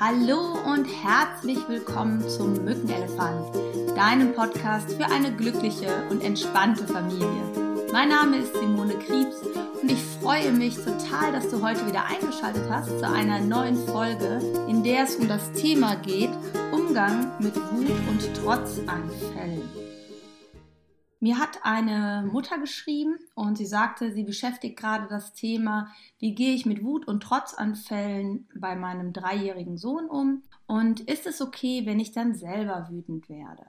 Hallo und herzlich willkommen zum Mückenelefant, deinem Podcast für eine glückliche und entspannte Familie. Mein Name ist Simone Kriebs und ich freue mich total, dass du heute wieder eingeschaltet hast zu einer neuen Folge, in der es um das Thema geht, Umgang mit Wut und Trotzanfällen. Mir hat eine Mutter geschrieben und sie sagte, sie beschäftigt gerade das Thema, wie gehe ich mit Wut und Trotzanfällen bei meinem dreijährigen Sohn um und ist es okay, wenn ich dann selber wütend werde?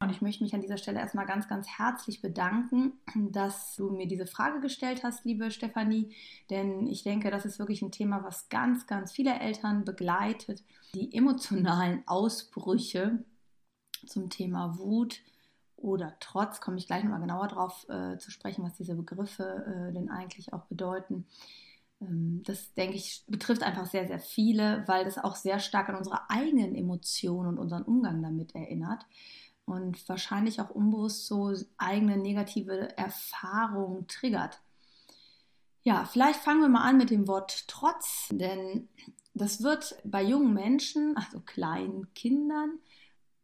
Und ich möchte mich an dieser Stelle erstmal ganz, ganz herzlich bedanken, dass du mir diese Frage gestellt hast, liebe Stefanie, denn ich denke, das ist wirklich ein Thema, was ganz, ganz viele Eltern begleitet. Die emotionalen Ausbrüche zum Thema Wut, oder Trotz, komme ich gleich nochmal genauer drauf äh, zu sprechen, was diese Begriffe äh, denn eigentlich auch bedeuten. Ähm, das, denke ich, betrifft einfach sehr, sehr viele, weil das auch sehr stark an unsere eigenen Emotionen und unseren Umgang damit erinnert und wahrscheinlich auch unbewusst so eigene negative Erfahrungen triggert. Ja, vielleicht fangen wir mal an mit dem Wort Trotz, denn das wird bei jungen Menschen, also kleinen Kindern,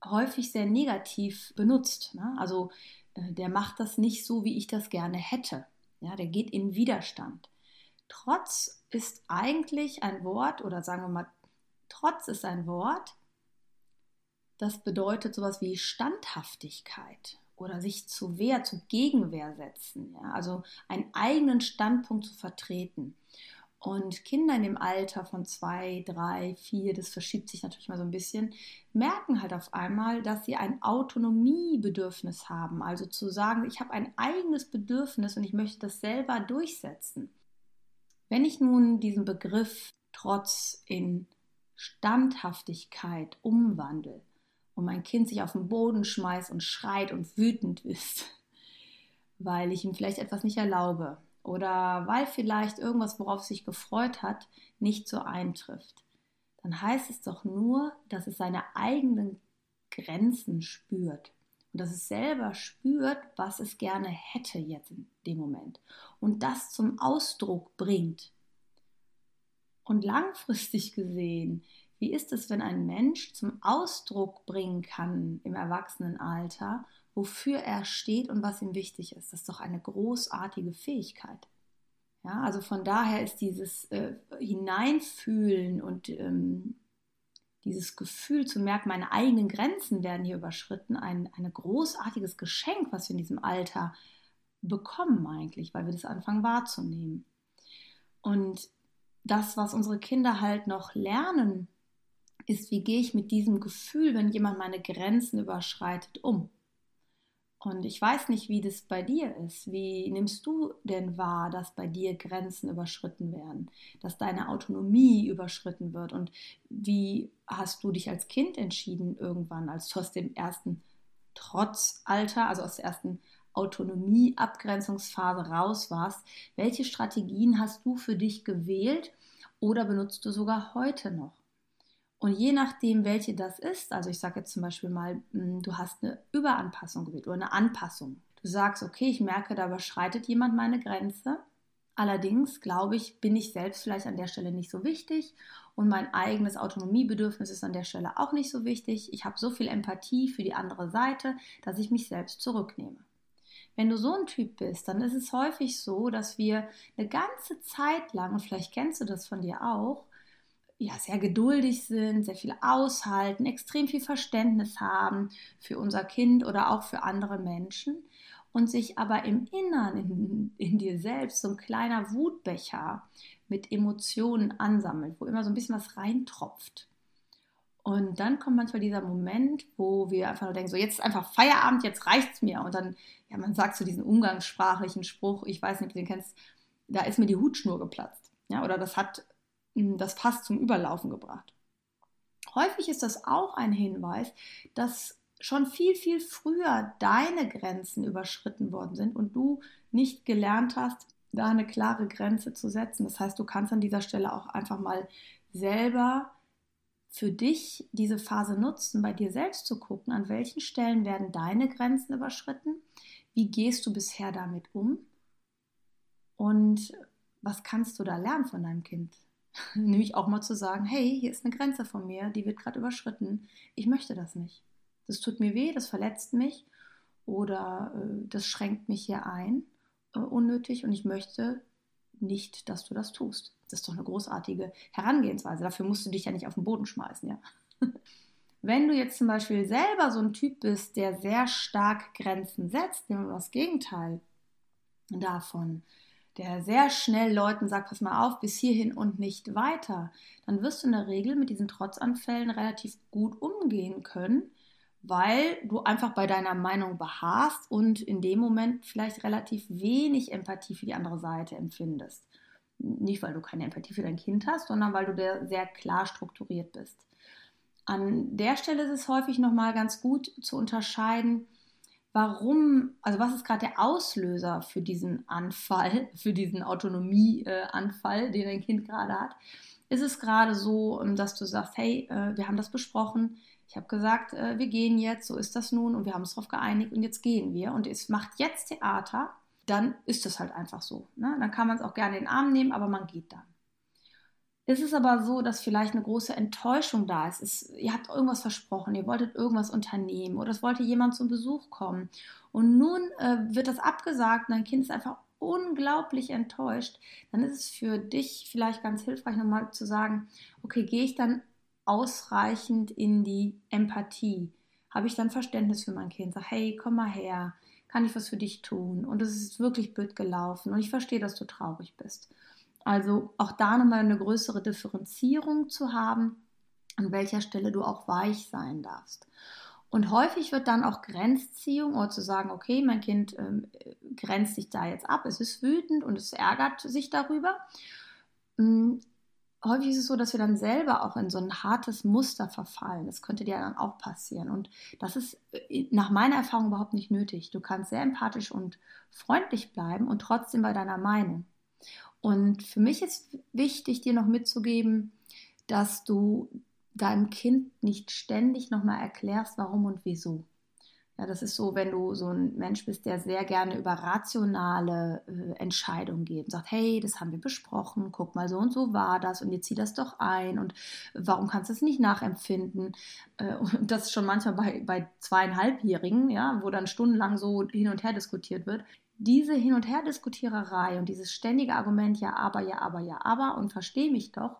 häufig sehr negativ benutzt. Ne? Also äh, der macht das nicht so, wie ich das gerne hätte. Ja, der geht in Widerstand. Trotz ist eigentlich ein Wort, oder sagen wir mal, Trotz ist ein Wort, das bedeutet sowas wie Standhaftigkeit oder sich zu Wehr, zu Gegenwehr setzen. Ja? Also einen eigenen Standpunkt zu vertreten. Und Kinder in dem Alter von zwei, drei, vier, das verschiebt sich natürlich mal so ein bisschen, merken halt auf einmal, dass sie ein Autonomiebedürfnis haben. Also zu sagen, ich habe ein eigenes Bedürfnis und ich möchte das selber durchsetzen. Wenn ich nun diesen Begriff Trotz in Standhaftigkeit umwandle und mein Kind sich auf den Boden schmeißt und schreit und wütend ist, weil ich ihm vielleicht etwas nicht erlaube, oder weil vielleicht irgendwas, worauf sich gefreut hat, nicht so eintrifft, dann heißt es doch nur, dass es seine eigenen Grenzen spürt. Und dass es selber spürt, was es gerne hätte jetzt in dem Moment. Und das zum Ausdruck bringt. Und langfristig gesehen, wie ist es, wenn ein Mensch zum Ausdruck bringen kann im Erwachsenenalter, wofür er steht und was ihm wichtig ist. Das ist doch eine großartige Fähigkeit. Ja, also von daher ist dieses äh, Hineinfühlen und ähm, dieses Gefühl zu merken, meine eigenen Grenzen werden hier überschritten, ein, ein großartiges Geschenk, was wir in diesem Alter bekommen eigentlich, weil wir das anfangen wahrzunehmen. Und das, was unsere Kinder halt noch lernen, ist, wie gehe ich mit diesem Gefühl, wenn jemand meine Grenzen überschreitet, um. Und ich weiß nicht, wie das bei dir ist. Wie nimmst du denn wahr, dass bei dir Grenzen überschritten werden, dass deine Autonomie überschritten wird? Und wie hast du dich als Kind entschieden irgendwann, als du aus dem ersten Trotzalter, also aus der ersten Autonomie-Abgrenzungsphase raus warst? Welche Strategien hast du für dich gewählt oder benutzt du sogar heute noch? Und je nachdem, welche das ist, also ich sage jetzt zum Beispiel mal, hm, du hast eine Überanpassung gewählt oder eine Anpassung. Du sagst, okay, ich merke, da überschreitet jemand meine Grenze. Allerdings, glaube ich, bin ich selbst vielleicht an der Stelle nicht so wichtig und mein eigenes Autonomiebedürfnis ist an der Stelle auch nicht so wichtig. Ich habe so viel Empathie für die andere Seite, dass ich mich selbst zurücknehme. Wenn du so ein Typ bist, dann ist es häufig so, dass wir eine ganze Zeit lang, und vielleicht kennst du das von dir auch, ja, sehr geduldig sind, sehr viel aushalten, extrem viel Verständnis haben für unser Kind oder auch für andere Menschen und sich aber im Innern, in, in dir selbst, so ein kleiner Wutbecher mit Emotionen ansammelt, wo immer so ein bisschen was reintropft. Und dann kommt manchmal dieser Moment, wo wir einfach nur denken, so jetzt ist einfach Feierabend, jetzt reicht es mir. Und dann, ja, man sagt so diesen umgangssprachlichen Spruch, ich weiß nicht, ob du den kennst, da ist mir die Hutschnur geplatzt. Ja, oder das hat das Fass zum Überlaufen gebracht. Häufig ist das auch ein Hinweis, dass schon viel, viel früher deine Grenzen überschritten worden sind und du nicht gelernt hast, da eine klare Grenze zu setzen. Das heißt, du kannst an dieser Stelle auch einfach mal selber für dich diese Phase nutzen, bei dir selbst zu gucken, an welchen Stellen werden deine Grenzen überschritten, wie gehst du bisher damit um und was kannst du da lernen von deinem Kind? Nämlich auch mal zu sagen, hey, hier ist eine Grenze von mir, die wird gerade überschritten. Ich möchte das nicht. Das tut mir weh, das verletzt mich oder äh, das schränkt mich hier ein äh, unnötig und ich möchte nicht, dass du das tust. Das ist doch eine großartige Herangehensweise. Dafür musst du dich ja nicht auf den Boden schmeißen, ja. Wenn du jetzt zum Beispiel selber so ein Typ bist, der sehr stark Grenzen setzt, nehmen wir das Gegenteil davon, der sehr schnell Leuten sagt, pass mal auf, bis hierhin und nicht weiter, dann wirst du in der Regel mit diesen Trotzanfällen relativ gut umgehen können, weil du einfach bei deiner Meinung beharrst und in dem Moment vielleicht relativ wenig Empathie für die andere Seite empfindest. Nicht, weil du keine Empathie für dein Kind hast, sondern weil du sehr klar strukturiert bist. An der Stelle ist es häufig nochmal ganz gut zu unterscheiden, warum, also was ist gerade der Auslöser für diesen Anfall, für diesen Autonomieanfall, den dein Kind gerade hat. Ist es gerade so, ähm, dass du sagst, hey, äh, wir haben das besprochen, ich habe gesagt, äh, wir gehen jetzt, so ist das nun und wir haben uns darauf geeinigt und jetzt gehen wir und es macht jetzt Theater, dann ist das halt einfach so. Ne? Dann kann man es auch gerne in den Arm nehmen, aber man geht dann. Ist es aber so, dass vielleicht eine große Enttäuschung da ist? ist ihr habt irgendwas versprochen, ihr wolltet irgendwas unternehmen oder es wollte jemand zum Besuch kommen und nun äh, wird das abgesagt und dein Kind ist einfach unglaublich enttäuscht, dann ist es für dich vielleicht ganz hilfreich, nochmal zu sagen, okay, gehe ich dann ausreichend in die Empathie? Habe ich dann Verständnis für mein Kind? Sag, hey, komm mal her, kann ich was für dich tun? Und es ist wirklich blöd gelaufen und ich verstehe, dass du traurig bist. Also auch da nochmal eine größere Differenzierung zu haben, an welcher Stelle du auch weich sein darfst. Und häufig wird dann auch Grenzziehung oder zu sagen, okay, mein Kind ähm, grenzt sich da jetzt ab, es ist wütend und es ärgert sich darüber. Ähm, häufig ist es so, dass wir dann selber auch in so ein hartes Muster verfallen. Das könnte dir dann auch passieren. Und das ist äh, nach meiner Erfahrung überhaupt nicht nötig. Du kannst sehr empathisch und freundlich bleiben und trotzdem bei deiner Meinung. Und für mich ist wichtig, dir noch mitzugeben, dass du deinem Kind nicht ständig nochmal erklärst, warum und wieso. Ja, das ist so, wenn du so ein Mensch bist, der sehr gerne über rationale äh, Entscheidungen geht und sagt, hey, das haben wir besprochen, guck mal, so und so war das und jetzt zieh das doch ein und warum kannst du es nicht nachempfinden? Äh, und das schon manchmal bei, bei zweieinhalbjährigen, ja, wo dann stundenlang so hin und her diskutiert wird diese Hin- und Herdiskutiererei und dieses ständige Argument, ja, aber, ja, aber, ja, aber und verstehe mich doch,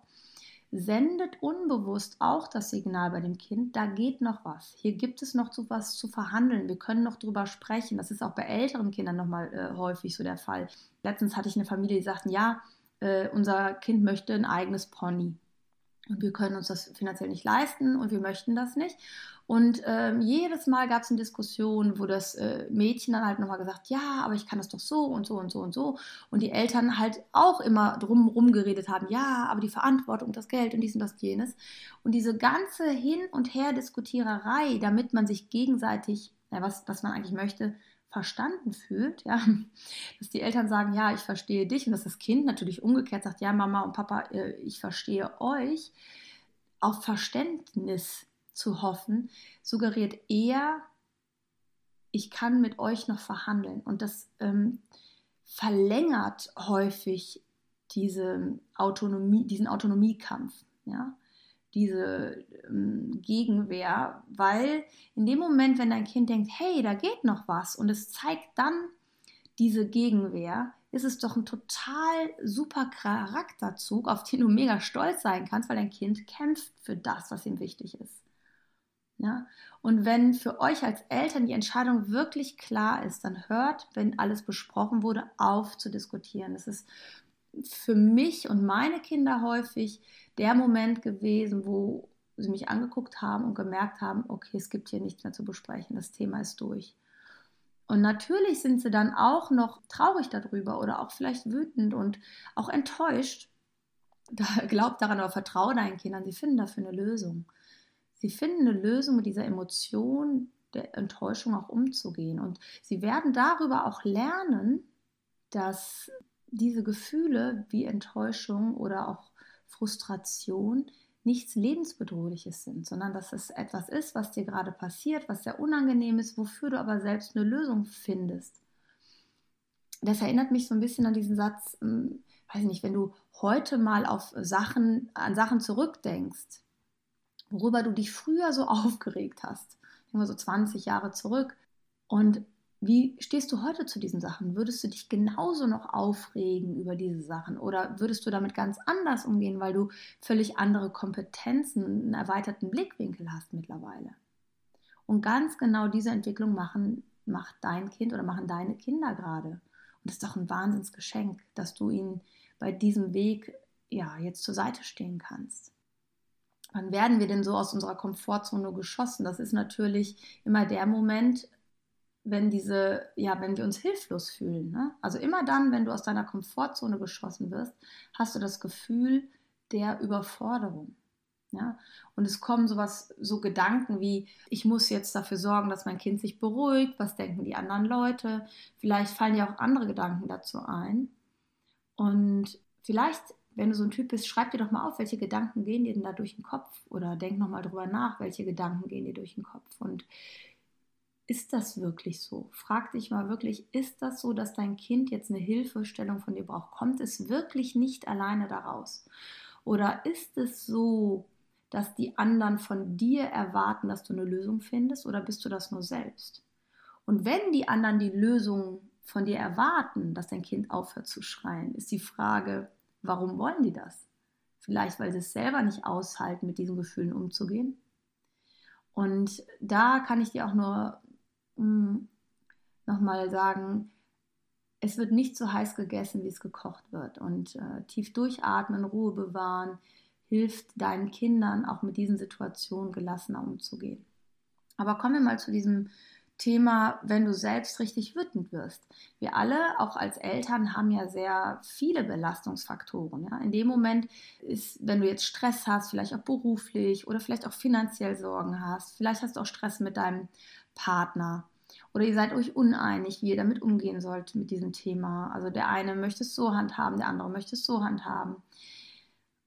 sendet unbewusst auch das Signal bei dem Kind, da geht noch was. Hier gibt es noch zu was zu verhandeln. Wir können noch drüber sprechen. Das ist auch bei älteren Kindern nochmal äh, häufig so der Fall. Letztens hatte ich eine Familie, die sagten, ja, äh, unser Kind möchte ein eigenes Pony. Und wir können uns das finanziell nicht leisten und wir möchten das nicht. Und ähm, jedes Mal gab es eine Diskussion, wo das äh, Mädchen dann halt nochmal gesagt, ja, aber ich kann das doch so und so und so und so. Und die Eltern halt auch immer drum geredet haben, ja, aber die Verantwortung, das Geld und dies und das jenes. Und diese ganze Hin- und Her-Diskutiererei, damit man sich gegenseitig, ja, was, was man eigentlich möchte, verstanden fühlt, ja, dass die Eltern sagen, ja, ich verstehe dich und dass das Kind natürlich umgekehrt sagt, ja, Mama und Papa, äh, ich verstehe euch, auf Verständnis zu hoffen, suggeriert eher, ich kann mit euch noch verhandeln. Und das ähm, verlängert häufig diese Autonomie, diesen Autonomiekampf, ja? Diese ähm, Gegenwehr, weil in dem Moment, wenn dein Kind denkt, hey, da geht noch was und es zeigt dann diese Gegenwehr, ist es doch ein total super Charakterzug, auf den du mega stolz sein kannst, weil dein Kind kämpft für das, was ihm wichtig ist. Ja? Und wenn für euch als Eltern die Entscheidung wirklich klar ist, dann hört, wenn alles besprochen wurde, auf zu diskutieren. Das ist für mich und meine Kinder häufig der Moment gewesen, wo sie mich angeguckt haben und gemerkt haben, okay, es gibt hier nichts mehr zu besprechen, das Thema ist durch. Und natürlich sind sie dann auch noch traurig darüber oder auch vielleicht wütend und auch enttäuscht. Glaub daran oder vertraue deinen Kindern, sie finden dafür eine Lösung. Sie finden eine Lösung mit dieser Emotion der Enttäuschung auch umzugehen. Und sie werden darüber auch lernen, dass diese Gefühle wie Enttäuschung oder auch Frustration nichts Lebensbedrohliches sind, sondern dass es etwas ist, was dir gerade passiert, was sehr unangenehm ist, wofür du aber selbst eine Lösung findest. Das erinnert mich so ein bisschen an diesen Satz, hm, weiß nicht, wenn du heute mal auf Sachen, an Sachen zurückdenkst, worüber du dich früher so aufgeregt hast, immer so 20 Jahre zurück, und wie stehst du heute zu diesen Sachen? Würdest du dich genauso noch aufregen über diese Sachen oder würdest du damit ganz anders umgehen, weil du völlig andere Kompetenzen, einen erweiterten Blickwinkel hast mittlerweile? Und ganz genau diese Entwicklung machen, macht dein Kind oder machen deine Kinder gerade. Und das ist doch ein Wahnsinnsgeschenk, dass du ihnen bei diesem Weg ja jetzt zur Seite stehen kannst. Wann werden wir denn so aus unserer Komfortzone geschossen? Das ist natürlich immer der Moment, wenn diese, ja, wenn wir uns hilflos fühlen. Ne? Also immer dann, wenn du aus deiner Komfortzone geschossen wirst, hast du das Gefühl der Überforderung. Ja? Und es kommen sowas, so Gedanken wie, ich muss jetzt dafür sorgen, dass mein Kind sich beruhigt, was denken die anderen Leute? Vielleicht fallen dir auch andere Gedanken dazu ein. Und vielleicht, wenn du so ein Typ bist, schreib dir doch mal auf, welche Gedanken gehen dir denn da durch den Kopf? Oder denk nochmal drüber nach, welche Gedanken gehen dir durch den Kopf? Und ist das wirklich so? Frag dich mal wirklich, ist das so, dass dein Kind jetzt eine Hilfestellung von dir braucht? Kommt es wirklich nicht alleine daraus? Oder ist es so, dass die anderen von dir erwarten, dass du eine Lösung findest? Oder bist du das nur selbst? Und wenn die anderen die Lösung von dir erwarten, dass dein Kind aufhört zu schreien, ist die Frage, warum wollen die das? Vielleicht, weil sie es selber nicht aushalten, mit diesen Gefühlen umzugehen. Und da kann ich dir auch nur hm, nochmal sagen, es wird nicht so heiß gegessen, wie es gekocht wird. Und äh, tief durchatmen, Ruhe bewahren, hilft deinen Kindern auch mit diesen Situationen gelassener umzugehen. Aber kommen wir mal zu diesem Thema, wenn du selbst richtig wütend wirst. Wir alle, auch als Eltern, haben ja sehr viele Belastungsfaktoren. Ja? In dem Moment ist, wenn du jetzt Stress hast, vielleicht auch beruflich oder vielleicht auch finanziell Sorgen hast, vielleicht hast du auch Stress mit deinem Partner oder ihr seid euch uneinig, wie ihr damit umgehen sollt mit diesem Thema. Also der eine möchte es so handhaben, der andere möchte es so handhaben.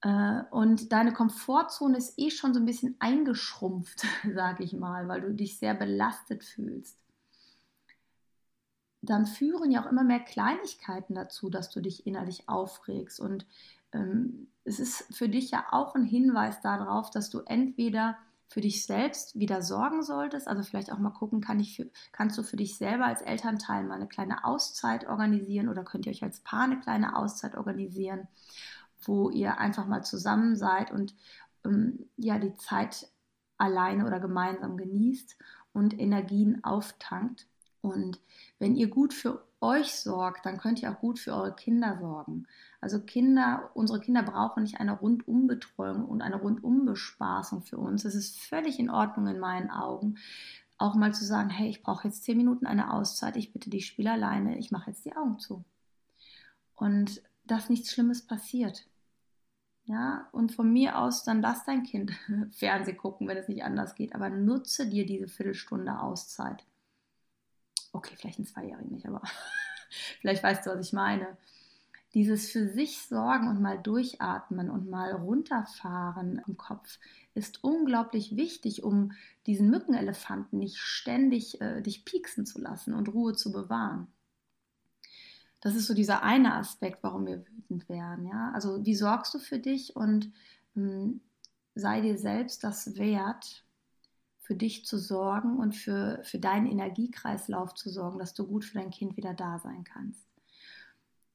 Äh, und deine Komfortzone ist eh schon so ein bisschen eingeschrumpft, sage ich mal, weil du dich sehr belastet fühlst. Dann führen ja auch immer mehr Kleinigkeiten dazu, dass du dich innerlich aufregst. Und ähm, es ist für dich ja auch ein Hinweis darauf, dass du entweder für dich selbst wieder sorgen solltest. Also vielleicht auch mal gucken, kann ich für, kannst du für dich selber als Elternteil mal eine kleine Auszeit organisieren oder könnt ihr euch als Paar eine kleine Auszeit organisieren, wo ihr einfach mal zusammen seid und ähm, ja die Zeit alleine oder gemeinsam genießt und Energien auftankt. Und wenn ihr gut für euch sorgt, dann könnt ihr auch gut für eure Kinder sorgen. Also Kinder, unsere Kinder brauchen nicht eine Rundumbetreuung und eine Rundumbespaßung für uns. Es ist völlig in Ordnung in meinen Augen, auch mal zu sagen, hey, ich brauche jetzt zehn Minuten eine Auszeit, ich bitte dich, spiel alleine, ich mache jetzt die Augen zu. Und dass nichts Schlimmes passiert. Ja, und von mir aus, dann lass dein Kind Fernsehen gucken, wenn es nicht anders geht, aber nutze dir diese Viertelstunde Auszeit. Okay, vielleicht ein Zweijährigen nicht, aber vielleicht weißt du, was ich meine dieses für sich sorgen und mal durchatmen und mal runterfahren im Kopf ist unglaublich wichtig, um diesen Mückenelefanten nicht ständig äh, dich pieksen zu lassen und Ruhe zu bewahren. Das ist so dieser eine Aspekt, warum wir wütend werden. Ja? Also wie sorgst du für dich und ähm, sei dir selbst das wert, für dich zu sorgen und für, für deinen Energiekreislauf zu sorgen, dass du gut für dein Kind wieder da sein kannst.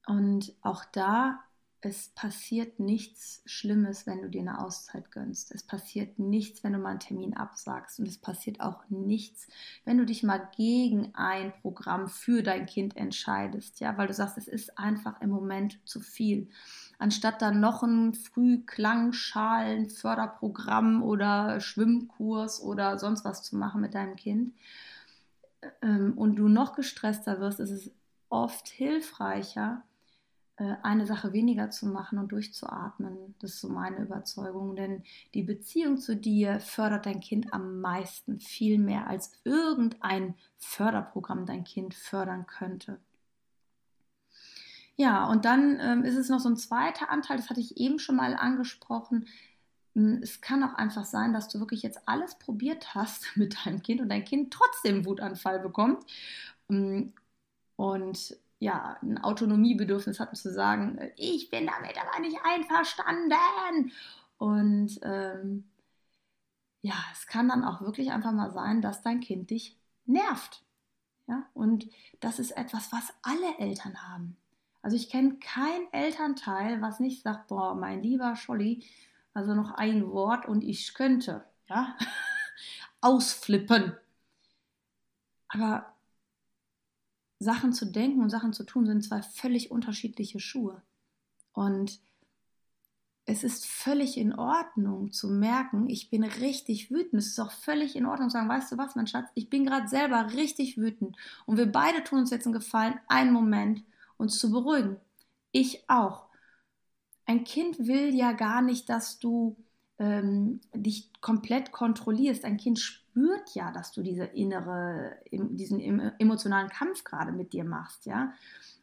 Und auch da, es passiert nichts Schlimmes, wenn du dir eine Auszeit gönnst. Es passiert nichts, wenn du mal einen Termin absagst. Und es passiert auch nichts, wenn du dich mal gegen ein Programm für dein Kind entscheidest. Ja, weil du sagst, es ist einfach im Moment zu viel. Anstatt dann noch ein Frühklangschalen, Förderprogramm oder Schwimmkurs oder sonst was zu machen mit deinem Kind ähm, und du noch gestresster wirst, ist es oft hilfreicher, eine Sache weniger zu machen und durchzuatmen. Das ist so meine Überzeugung, denn die Beziehung zu dir fördert dein Kind am meisten, viel mehr als irgendein Förderprogramm dein Kind fördern könnte. Ja, und dann ähm, ist es noch so ein zweiter Anteil, das hatte ich eben schon mal angesprochen. Hm, es kann auch einfach sein, dass du wirklich jetzt alles probiert hast mit deinem Kind und dein Kind trotzdem Wutanfall bekommt. Hm, und ja, ein Autonomiebedürfnis hatten zu sagen, ich bin damit aber nicht einverstanden. Und ähm, ja, es kann dann auch wirklich einfach mal sein, dass dein Kind dich nervt. Ja? Und das ist etwas, was alle Eltern haben. Also ich kenne kein Elternteil, was nicht sagt, boah, mein lieber Scholli, also noch ein Wort und ich könnte, ja, ausflippen. Aber Sachen zu denken und Sachen zu tun sind zwei völlig unterschiedliche Schuhe. Und es ist völlig in Ordnung zu merken, ich bin richtig wütend. Es ist auch völlig in Ordnung zu sagen, weißt du was, mein Schatz, ich bin gerade selber richtig wütend. Und wir beide tun uns jetzt einen Gefallen, einen Moment, uns zu beruhigen. Ich auch. Ein Kind will ja gar nicht, dass du ähm, dich komplett kontrollierst. Ein Kind spürt ja, dass du diese innere, diesen emotionalen Kampf gerade mit dir machst, ja.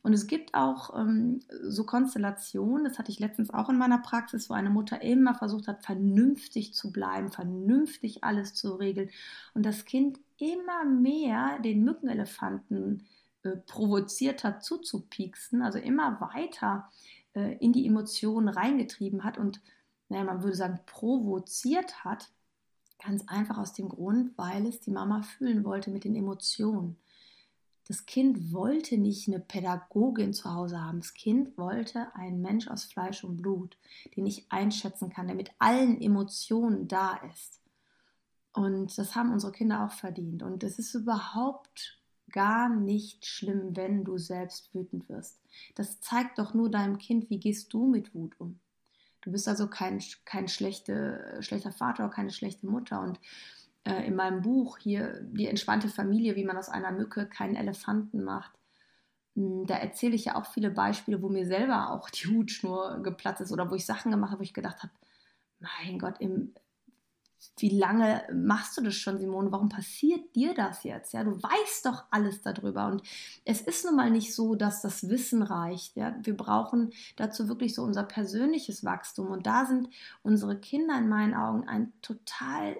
Und es gibt auch ähm, so Konstellationen, das hatte ich letztens auch in meiner Praxis, wo eine Mutter immer versucht hat, vernünftig zu bleiben, vernünftig alles zu regeln. Und das Kind immer mehr den Mückenelefanten äh, provoziert hat, zuzupieksen, also immer weiter äh, in die Emotionen reingetrieben hat und, naja, man würde sagen, provoziert hat. Ganz einfach aus dem Grund, weil es die Mama fühlen wollte mit den Emotionen. Das Kind wollte nicht eine Pädagogin zu Hause haben. Das Kind wollte einen Mensch aus Fleisch und Blut, den ich einschätzen kann, der mit allen Emotionen da ist. Und das haben unsere Kinder auch verdient. Und es ist überhaupt gar nicht schlimm, wenn du selbst wütend wirst. Das zeigt doch nur deinem Kind, wie gehst du mit Wut um. Du bist also kein, kein schlechte, schlechter Vater keine schlechte Mutter. Und äh, in meinem Buch hier Die entspannte Familie, wie man aus einer Mücke keinen Elefanten macht. Hm, da erzähle ich ja auch viele Beispiele, wo mir selber auch die Hutschnur geplatzt ist oder wo ich Sachen gemacht habe, wo ich gedacht habe, mein Gott, im, wie lange machst du das schon, Simone? Warum passiert dir das jetzt? Ja, du weißt doch alles darüber. Und es ist nun mal nicht so, dass das Wissen reicht. Ja, wir brauchen dazu wirklich so unser persönliches Wachstum. Und da sind unsere Kinder in meinen Augen ein total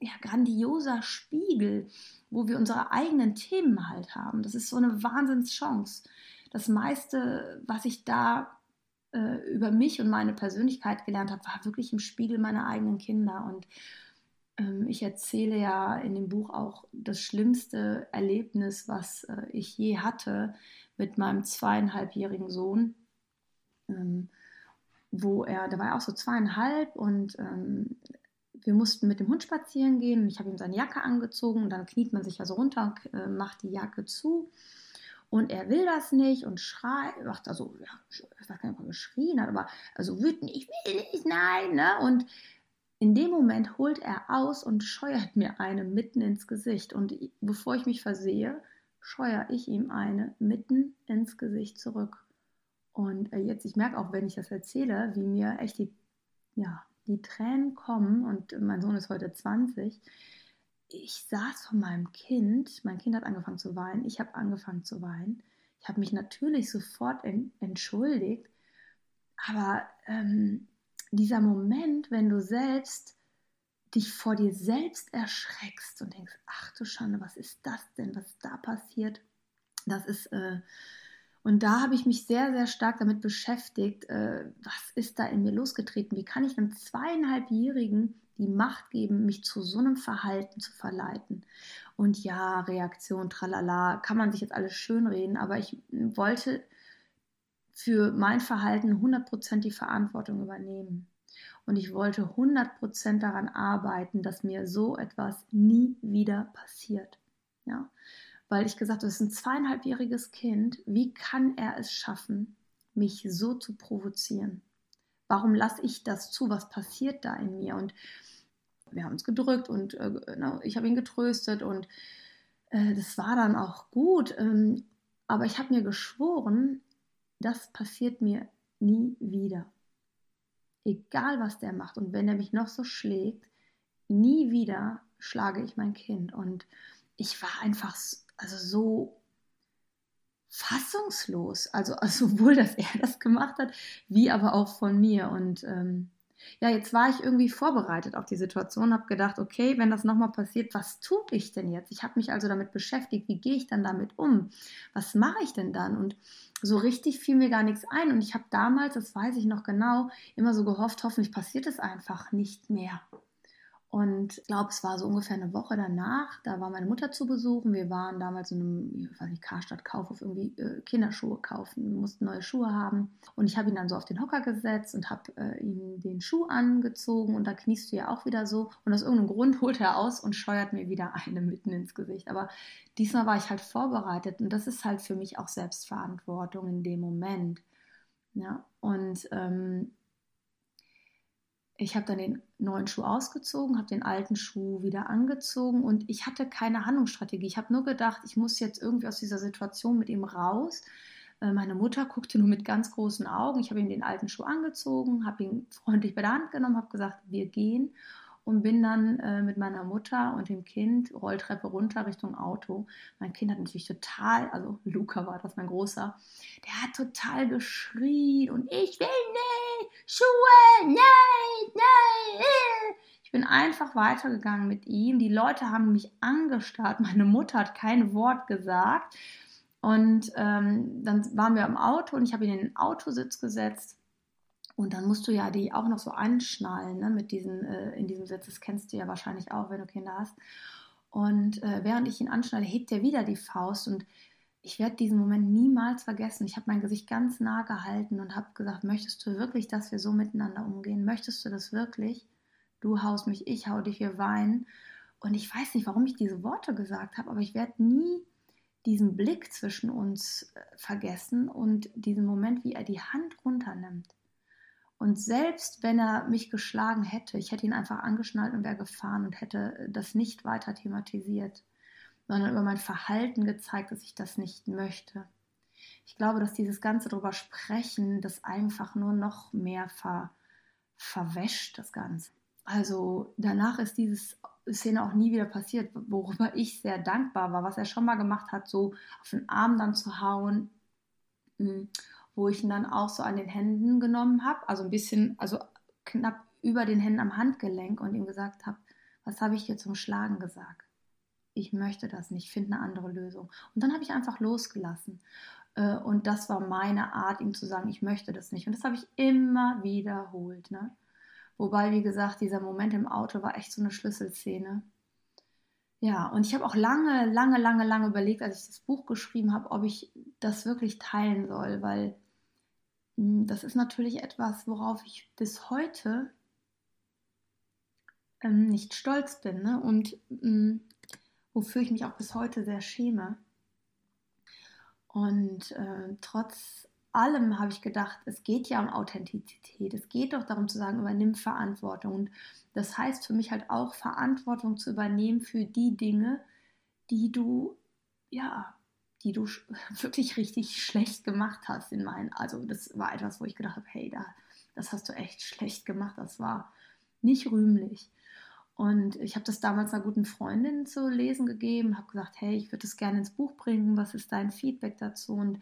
ja, grandioser Spiegel, wo wir unsere eigenen Themen halt haben. Das ist so eine Wahnsinnschance. Das meiste, was ich da äh, über mich und meine Persönlichkeit gelernt habe, war wirklich im Spiegel meiner eigenen Kinder. Und ähm, ich erzähle ja in dem Buch auch das schlimmste Erlebnis, was äh, ich je hatte mit meinem zweieinhalbjährigen Sohn. Ähm, wo er, da war er auch so zweieinhalb und ähm, wir mussten mit dem Hund spazieren gehen. Ich habe ihm seine Jacke angezogen und dann kniet man sich ja so runter äh, macht die Jacke zu. Und er will das nicht und schreit, macht also, ja, ich weiß gar nicht, ob er geschrien hat, aber also wütend, ich will nicht, nein, ne? Und in dem Moment holt er aus und scheuert mir eine mitten ins Gesicht. Und bevor ich mich versehe, scheuere ich ihm eine mitten ins Gesicht zurück. Und äh, jetzt, ich merke auch, wenn ich das erzähle, wie mir echt die, ja, die Tränen kommen. Und mein Sohn ist heute 20 ich saß vor meinem Kind, mein Kind hat angefangen zu weinen, ich habe angefangen zu weinen. Ich habe mich natürlich sofort en entschuldigt, aber ähm, dieser Moment, wenn du selbst dich vor dir selbst erschreckst und denkst, ach du Schande, was ist das denn, was da passiert? Das ist, äh, und da habe ich mich sehr, sehr stark damit beschäftigt, äh, was ist da in mir losgetreten? Wie kann ich einem zweieinhalbjährigen die Macht geben, mich zu so einem Verhalten zu verleiten. Und ja, Reaktion, tralala, kann man sich jetzt alles schönreden, aber ich wollte für mein Verhalten 100% die Verantwortung übernehmen. Und ich wollte 100% daran arbeiten, dass mir so etwas nie wieder passiert. Ja? Weil ich gesagt habe, das ist ein zweieinhalbjähriges Kind. Wie kann er es schaffen, mich so zu provozieren? Warum lasse ich das zu? Was passiert da in mir? Und wir haben uns gedrückt und äh, na, ich habe ihn getröstet und äh, das war dann auch gut. Ähm, aber ich habe mir geschworen, das passiert mir nie wieder. Egal was der macht und wenn er mich noch so schlägt, nie wieder schlage ich mein Kind. Und ich war einfach also so fassungslos. Also, also sowohl, dass er das gemacht hat, wie aber auch von mir. Und ähm, ja, jetzt war ich irgendwie vorbereitet auf die Situation, habe gedacht, okay, wenn das nochmal passiert, was tue ich denn jetzt? Ich habe mich also damit beschäftigt, wie gehe ich dann damit um? Was mache ich denn dann? Und so richtig fiel mir gar nichts ein. Und ich habe damals, das weiß ich noch genau, immer so gehofft, hoffentlich passiert es einfach nicht mehr. Und ich glaube, es war so ungefähr eine Woche danach. Da war meine Mutter zu besuchen. Wir waren damals in einem, ich weiß nicht, Karstadt Kaufhof irgendwie äh, Kinderschuhe kaufen. Wir mussten neue Schuhe haben. Und ich habe ihn dann so auf den Hocker gesetzt und habe äh, ihm den Schuh angezogen. Und da kniest du ja auch wieder so. Und aus irgendeinem Grund holt er aus und scheuert mir wieder eine mitten ins Gesicht. Aber diesmal war ich halt vorbereitet. Und das ist halt für mich auch Selbstverantwortung in dem Moment. Ja, und ähm, ich habe dann den neuen Schuh ausgezogen, habe den alten Schuh wieder angezogen und ich hatte keine Handlungsstrategie. Ich habe nur gedacht, ich muss jetzt irgendwie aus dieser Situation mit ihm raus. Äh, meine Mutter guckte nur mit ganz großen Augen. Ich habe ihm den alten Schuh angezogen, habe ihn freundlich bei der Hand genommen, habe gesagt, wir gehen und bin dann äh, mit meiner Mutter und dem Kind Rolltreppe runter Richtung Auto. Mein Kind hat natürlich total, also Luca war das, mein Großer, der hat total geschrien und ich will nicht, Schuhe, nein, nein. Ich bin einfach weitergegangen mit ihm. Die Leute haben mich angestarrt. Meine Mutter hat kein Wort gesagt. Und ähm, dann waren wir im Auto und ich habe ihn in den Autositz gesetzt und dann musst du ja die auch noch so anschnallen, ne, mit diesen, äh, in diesem Sitz. Das kennst du ja wahrscheinlich auch, wenn du Kinder hast. Und äh, während ich ihn anschnalle, hebt er wieder die Faust und ich werde diesen Moment niemals vergessen. Ich habe mein Gesicht ganz nah gehalten und habe gesagt, möchtest du wirklich, dass wir so miteinander umgehen? Möchtest du das wirklich? Du haust mich, ich hau dich, wir weinen. Und ich weiß nicht, warum ich diese Worte gesagt habe, aber ich werde nie diesen Blick zwischen uns äh, vergessen und diesen Moment, wie er die Hand runternimmt. Und selbst wenn er mich geschlagen hätte, ich hätte ihn einfach angeschnallt und wäre gefahren und hätte das nicht weiter thematisiert, sondern über mein Verhalten gezeigt, dass ich das nicht möchte. Ich glaube, dass dieses ganze darüber sprechen, das einfach nur noch mehr ver, verwäscht, das Ganze. Also danach ist diese Szene auch nie wieder passiert, worüber ich sehr dankbar war, was er schon mal gemacht hat, so auf den Arm dann zu hauen hm wo ich ihn dann auch so an den Händen genommen habe, also ein bisschen, also knapp über den Händen am Handgelenk und ihm gesagt habe, was habe ich dir zum Schlagen gesagt? Ich möchte das nicht, finde eine andere Lösung. Und dann habe ich einfach losgelassen. Äh, und das war meine Art, ihm zu sagen, ich möchte das nicht. Und das habe ich immer wiederholt. Ne? Wobei, wie gesagt, dieser Moment im Auto war echt so eine Schlüsselszene. Ja, und ich habe auch lange, lange, lange, lange überlegt, als ich das Buch geschrieben habe, ob ich das wirklich teilen soll, weil hm, das ist natürlich etwas, worauf ich bis heute ähm, nicht stolz bin ne? und ähm, wofür ich mich auch bis heute sehr schäme. Und äh, trotz allem habe ich gedacht, es geht ja um Authentizität. Es geht doch darum zu sagen, übernimm Verantwortung. Und das heißt für mich halt auch, Verantwortung zu übernehmen für die Dinge, die du ja die du wirklich richtig schlecht gemacht hast in meinen. Also das war etwas, wo ich gedacht habe, hey, da, das hast du echt schlecht gemacht. Das war nicht rühmlich. Und ich habe das damals einer guten Freundin zu lesen gegeben, habe gesagt, hey, ich würde das gerne ins Buch bringen. Was ist dein Feedback dazu? Und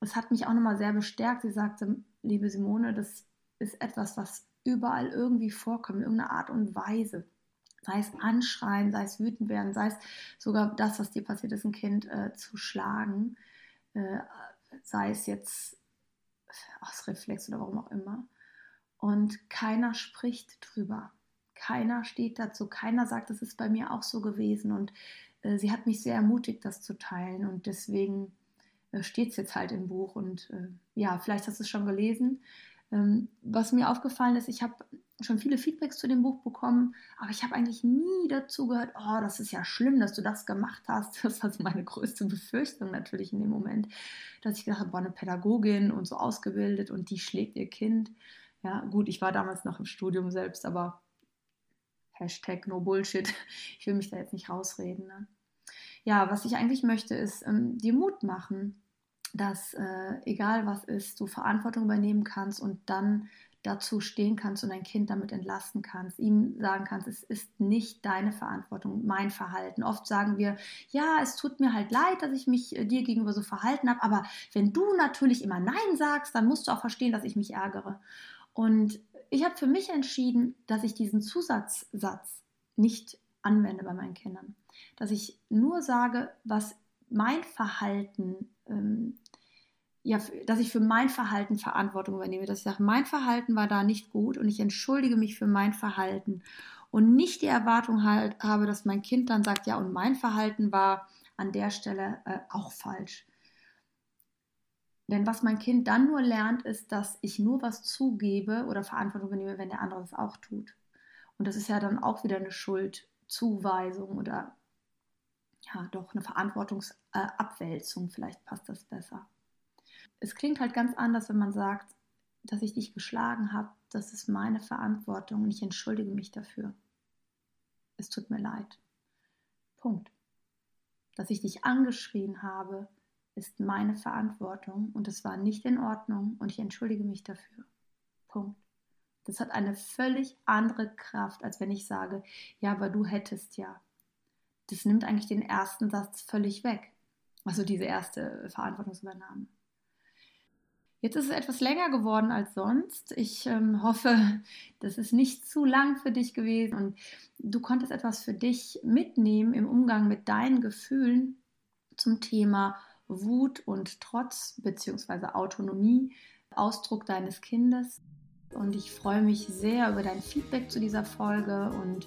es hat mich auch nochmal sehr bestärkt. Sie sagte, liebe Simone, das ist etwas, was überall irgendwie vorkommt, in irgendeiner Art und Weise sei es anschreien, sei es wütend werden, sei es sogar das, was dir passiert ist, ein Kind äh, zu schlagen, äh, sei es jetzt aus Reflex oder warum auch immer. Und keiner spricht drüber. Keiner steht dazu. Keiner sagt, das ist bei mir auch so gewesen. Und äh, sie hat mich sehr ermutigt, das zu teilen. Und deswegen äh, steht es jetzt halt im Buch. Und äh, ja, vielleicht hast du es schon gelesen. Ähm, was mir aufgefallen ist, ich habe schon viele Feedbacks zu dem Buch bekommen, aber ich habe eigentlich nie dazu gehört, oh, das ist ja schlimm, dass du das gemacht hast. Das war meine größte Befürchtung natürlich in dem Moment, dass ich gedacht habe, boah, eine Pädagogin und so ausgebildet und die schlägt ihr Kind. Ja, gut, ich war damals noch im Studium selbst, aber Hashtag no Bullshit. Ich will mich da jetzt nicht rausreden. Ne? Ja, was ich eigentlich möchte, ist ähm, dir Mut machen, dass äh, egal was ist, du Verantwortung übernehmen kannst und dann dazu stehen kannst und dein Kind damit entlasten kannst, ihm sagen kannst, es ist nicht deine Verantwortung, mein Verhalten. Oft sagen wir, ja, es tut mir halt leid, dass ich mich äh, dir gegenüber so verhalten habe, aber wenn du natürlich immer Nein sagst, dann musst du auch verstehen, dass ich mich ärgere. Und ich habe für mich entschieden, dass ich diesen Zusatzsatz nicht anwende bei meinen Kindern. Dass ich nur sage, was mein Verhalten, ähm, ja, dass ich für mein Verhalten Verantwortung übernehme. Dass ich sage, mein Verhalten war da nicht gut und ich entschuldige mich für mein Verhalten. Und nicht die Erwartung halt habe, dass mein Kind dann sagt, ja, und mein Verhalten war an der Stelle äh, auch falsch. Denn was mein Kind dann nur lernt, ist, dass ich nur was zugebe oder Verantwortung übernehme, wenn der andere es auch tut. Und das ist ja dann auch wieder eine Schuldzuweisung oder ja, doch eine Verantwortungsabwälzung. Vielleicht passt das besser. Es klingt halt ganz anders, wenn man sagt, dass ich dich geschlagen habe. Das ist meine Verantwortung und ich entschuldige mich dafür. Es tut mir leid. Punkt. Dass ich dich angeschrien habe, ist meine Verantwortung und es war nicht in Ordnung und ich entschuldige mich dafür. Punkt. Das hat eine völlig andere Kraft, als wenn ich sage, ja, aber du hättest ja. Das nimmt eigentlich den ersten Satz völlig weg. Also diese erste Verantwortungsübernahme. Jetzt ist es etwas länger geworden als sonst. Ich ähm, hoffe, das ist nicht zu lang für dich gewesen und du konntest etwas für dich mitnehmen im Umgang mit deinen Gefühlen zum Thema Wut und Trotz bzw. Autonomie, Ausdruck deines Kindes. Und ich freue mich sehr über dein Feedback zu dieser Folge und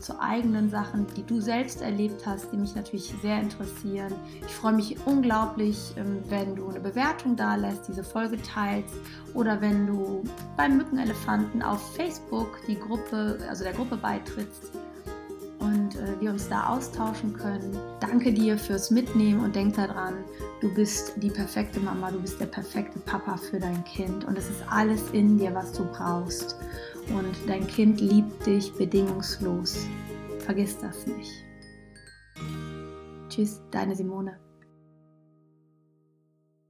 zu eigenen Sachen, die du selbst erlebt hast, die mich natürlich sehr interessieren. Ich freue mich unglaublich, ähm, wenn du eine Bewertung da lässt, diese Folge teilst oder wenn du beim Mückenelefanten auf Facebook die Gruppe, also der Gruppe beitrittst und äh, wir uns da austauschen können. Danke dir fürs Mitnehmen und denk daran, du bist die perfekte Mama, du bist der perfekte Papa für dein Kind und es ist alles in dir, was du brauchst. Und dein Kind liebt dich bedingungslos. Vergiss das nicht. Tschüss, deine Simone.